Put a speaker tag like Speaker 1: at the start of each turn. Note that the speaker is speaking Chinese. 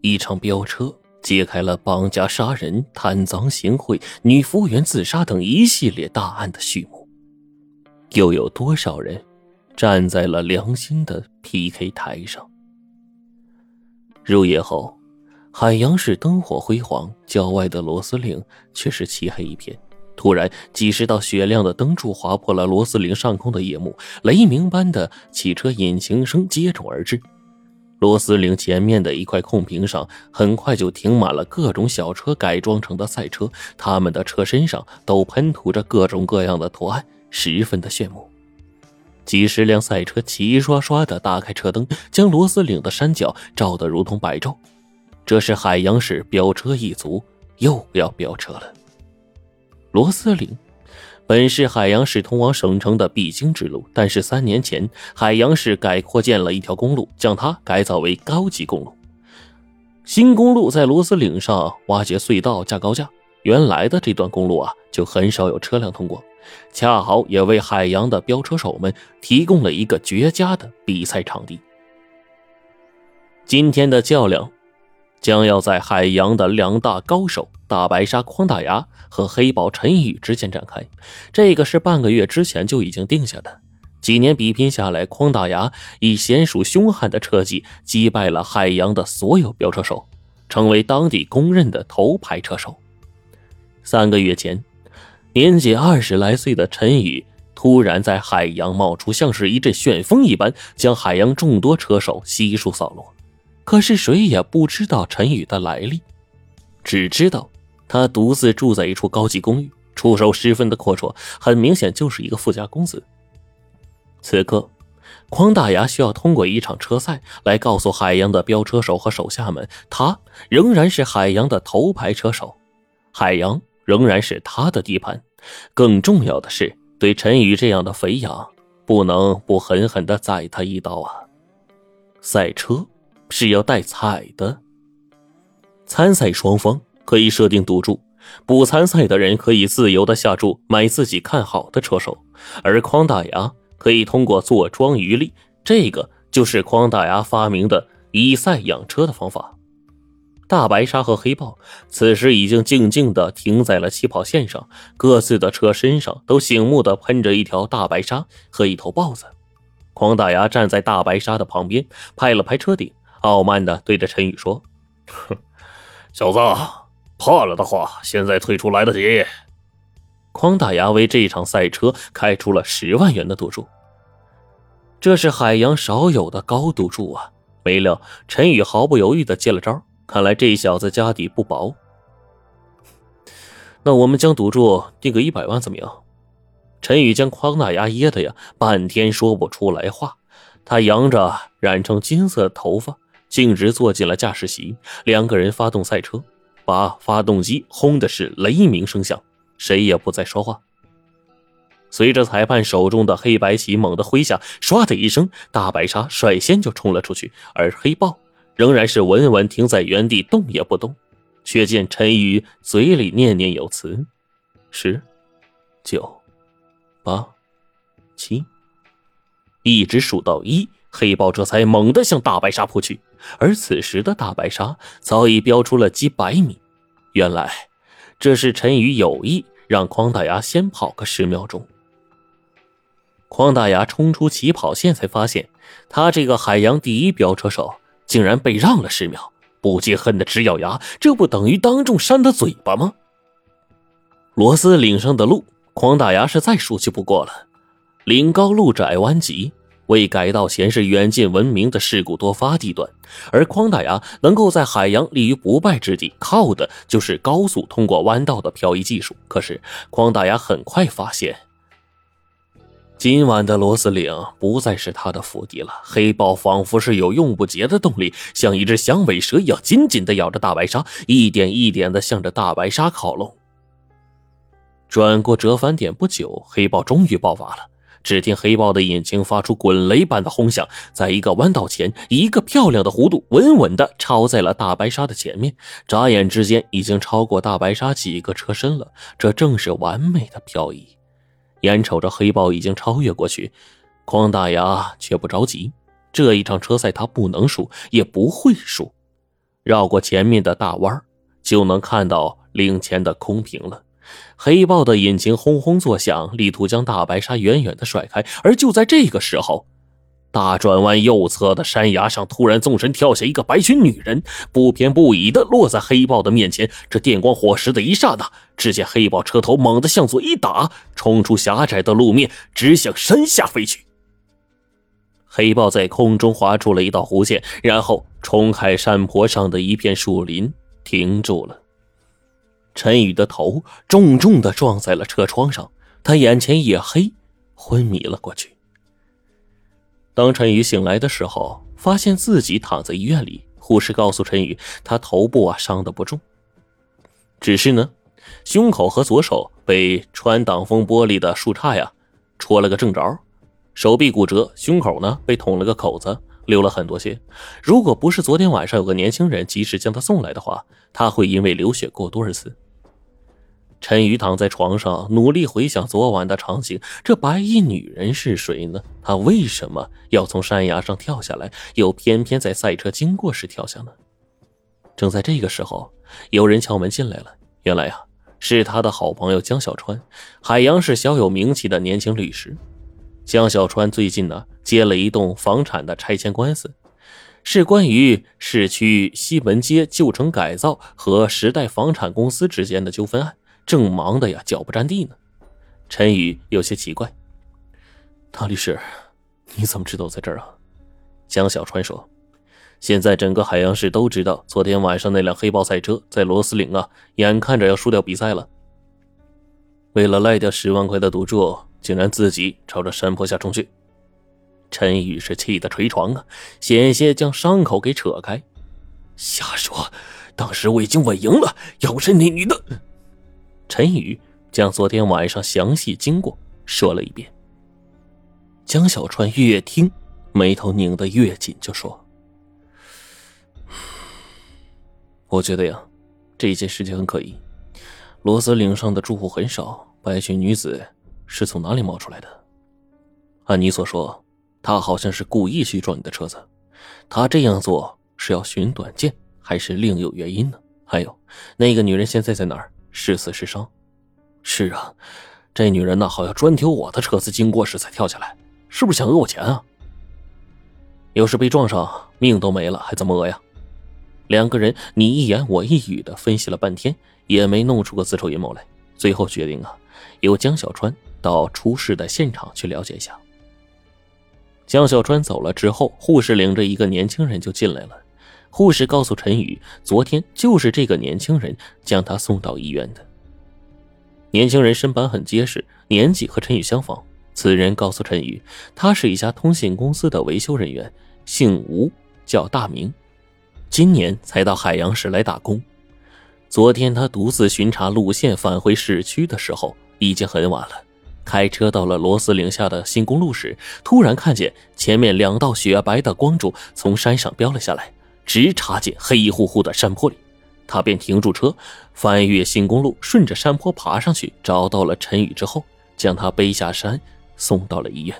Speaker 1: 一场飙车揭开了绑架杀人、贪赃行贿、女服务员自杀等一系列大案的序幕。又有多少人站在了良心的 PK 台上？入夜后，海洋市灯火辉煌，郊外的螺丝岭却是漆黑一片。突然，几十道雪亮的灯柱划破了螺丝岭上空的夜幕，雷鸣般的汽车引擎声接踵而至。螺丝岭前面的一块空坪上，很快就停满了各种小车改装成的赛车，他们的车身上都喷涂着各种各样的图案，十分的炫目。几十辆赛车齐刷刷的打开车灯，将螺丝岭的山脚照得如同白昼。这是海洋市飙车一族又要飙车了。螺丝岭本是海洋市通往省城的必经之路，但是三年前海洋市改扩建了一条公路，将它改造为高级公路。新公路在螺丝岭上挖掘隧道架高架，原来的这段公路啊就很少有车辆通过，恰好也为海洋的飙车手们提供了一个绝佳的比赛场地。今天的较量。将要在海洋的两大高手大白鲨匡大牙和黑豹陈宇之间展开，这个是半个月之前就已经定下的。几年比拼下来，匡大牙以娴熟凶悍的车技击败了海洋的所有飙车手，成为当地公认的头牌车手。三个月前，年仅二十来岁的陈宇突然在海洋冒出，像是一阵旋风一般，将海洋众多车手悉数扫落。可是谁也不知道陈宇的来历，只知道他独自住在一处高级公寓，出手十分的阔绰，很明显就是一个富家公子。此刻，匡大牙需要通过一场车赛来告诉海洋的飙车手和手下们，他仍然是海洋的头牌车手，海洋仍然是他的地盘。更重要的是，对陈宇这样的肥羊，不能不狠狠的宰他一刀啊！赛车。是要带彩的。参赛双方可以设定赌注，不参赛的人可以自由的下注买自己看好的车手，而匡大牙可以通过坐庄渔利，这个就是匡大牙发明的以赛养车的方法。大白鲨和黑豹此时已经静静的停在了起跑线上，各自的车身上都醒目的喷着一条大白鲨和一头豹子。匡大牙站在大白鲨的旁边，拍了拍车顶。傲慢的对着陈宇说：“
Speaker 2: 哼，小子，怕了的话，现在退出来得及。”
Speaker 1: 匡大牙为这场赛车开出了十万元的赌注，这是海洋少有的高赌注啊！没料陈宇毫不犹豫的接了招，看来这小子家底不薄。那我们将赌注定个一百万怎么样？陈宇将匡大牙噎的呀，半天说不出来话。他扬着染成金色的头发。径直坐进了驾驶席，两个人发动赛车，把发动机轰的是雷鸣声响，谁也不再说话。随着裁判手中的黑白旗猛地挥下，唰的一声，大白鲨率先就冲了出去，而黑豹仍然是稳稳停在原地，动也不动。却见陈宇嘴里念念有词：“十、九、八、七，一直数到一。”黑豹这才猛地向大白鲨扑去，而此时的大白鲨早已飙出了几百米。原来，这是陈宇有意让匡大牙先跑个十秒钟。匡大牙冲出起跑线，才发现他这个海洋第一飙车手竟然被让了十秒，不禁恨得直咬牙，这不等于当众扇他嘴巴吗？螺丝岭上的路，匡大牙是再熟悉不过了，岭高路窄弯急。未改道前是远近闻名的事故多发地段，而匡大牙能够在海洋立于不败之地，靠的就是高速通过弯道的漂移技术。可是匡大牙很快发现，今晚的螺丝岭不再是他的福地了。黑豹仿佛是有用不竭的动力，像一只响尾蛇一样紧紧地咬着大白鲨，一点一点地向着大白鲨靠拢。转过折返点不久，黑豹终于爆发了。只听黑豹的引擎发出滚雷般的轰响，在一个弯道前，一个漂亮的弧度，稳稳地超在了大白鲨的前面。眨眼之间，已经超过大白鲨几个车身了。这正是完美的漂移。眼瞅着黑豹已经超越过去，匡大牙却不着急。这一场车赛他不能输，也不会输。绕过前面的大弯就能看到领前的空屏了。黑豹的引擎轰轰作响，力图将大白鲨远远的甩开。而就在这个时候，大转弯右侧的山崖上突然纵身跳下一个白裙女人，不偏不倚的落在黑豹的面前。这电光火石的一刹那，只见黑豹车头猛地向左一打，冲出狭窄的路面，直向山下飞去。黑豹在空中划出了一道弧线，然后冲开山坡上的一片树林，停住了。陈宇的头重重的撞在了车窗上，他眼前一黑，昏迷了过去。当陈宇醒来的时候，发现自己躺在医院里，护士告诉陈宇，他头部啊伤的不重，只是呢，胸口和左手被穿挡风玻璃的树杈呀戳了个正着。手臂骨折，胸口呢被捅了个口子，流了很多血。如果不是昨天晚上有个年轻人及时将他送来的话，他会因为流血过多而死。陈宇躺在床上，努力回想昨晚的场景。这白衣女人是谁呢？她为什么要从山崖上跳下来，又偏偏在赛车经过时跳下呢？正在这个时候，有人敲门进来了。原来呀，是他的好朋友江小川，海洋市小有名气的年轻律师。江小川最近呢接了一栋房产的拆迁官司，是关于市区西门街旧城改造和时代房产公司之间的纠纷案，正忙的呀脚不沾地呢。陈宇有些奇怪：“唐律师，你怎么知道在这儿啊？”江小川说：“现在整个海洋市都知道，昨天晚上那辆黑豹赛车在螺丝岭啊，眼看着要输掉比赛了，为了赖掉十万块的赌注。”竟然自己朝着山坡下冲去，陈宇是气得捶床啊，险些将伤口给扯开。瞎说！当时我已经稳赢了，要不是那女的……陈宇将昨天晚上详细经过说了一遍。江小川越听，眉头拧得越紧，就说：“ 我觉得呀，这件事情很可疑。罗斯岭上的住户很少，白裙女子。”是从哪里冒出来的？按你所说，他好像是故意去撞你的车子。他这样做是要寻短见，还是另有原因呢？还有，那个女人现在在哪儿？是死是伤？是啊，这女人呢，好像专挑我的车子经过时才跳下来，是不是想讹我钱啊？要是被撞上，命都没了，还怎么讹呀？两个人你一言我一语的分析了半天，也没弄出个自筹阴谋来。最后决定啊，由江小川。到出事的现场去了解一下。江小川走了之后，护士领着一个年轻人就进来了。护士告诉陈宇，昨天就是这个年轻人将他送到医院的。年轻人身板很结实，年纪和陈宇相仿。此人告诉陈宇，他是一家通信公司的维修人员，姓吴，叫大明，今年才到海洋市来打工。昨天他独自巡查路线返回市区的时候，已经很晚了。开车到了罗斯岭下的新公路时，突然看见前面两道雪白的光柱从山上飙了下来，直插进黑乎乎的山坡里。他便停住车，翻越新公路，顺着山坡爬上去，找到了陈宇之后，将他背下山，送到了医院。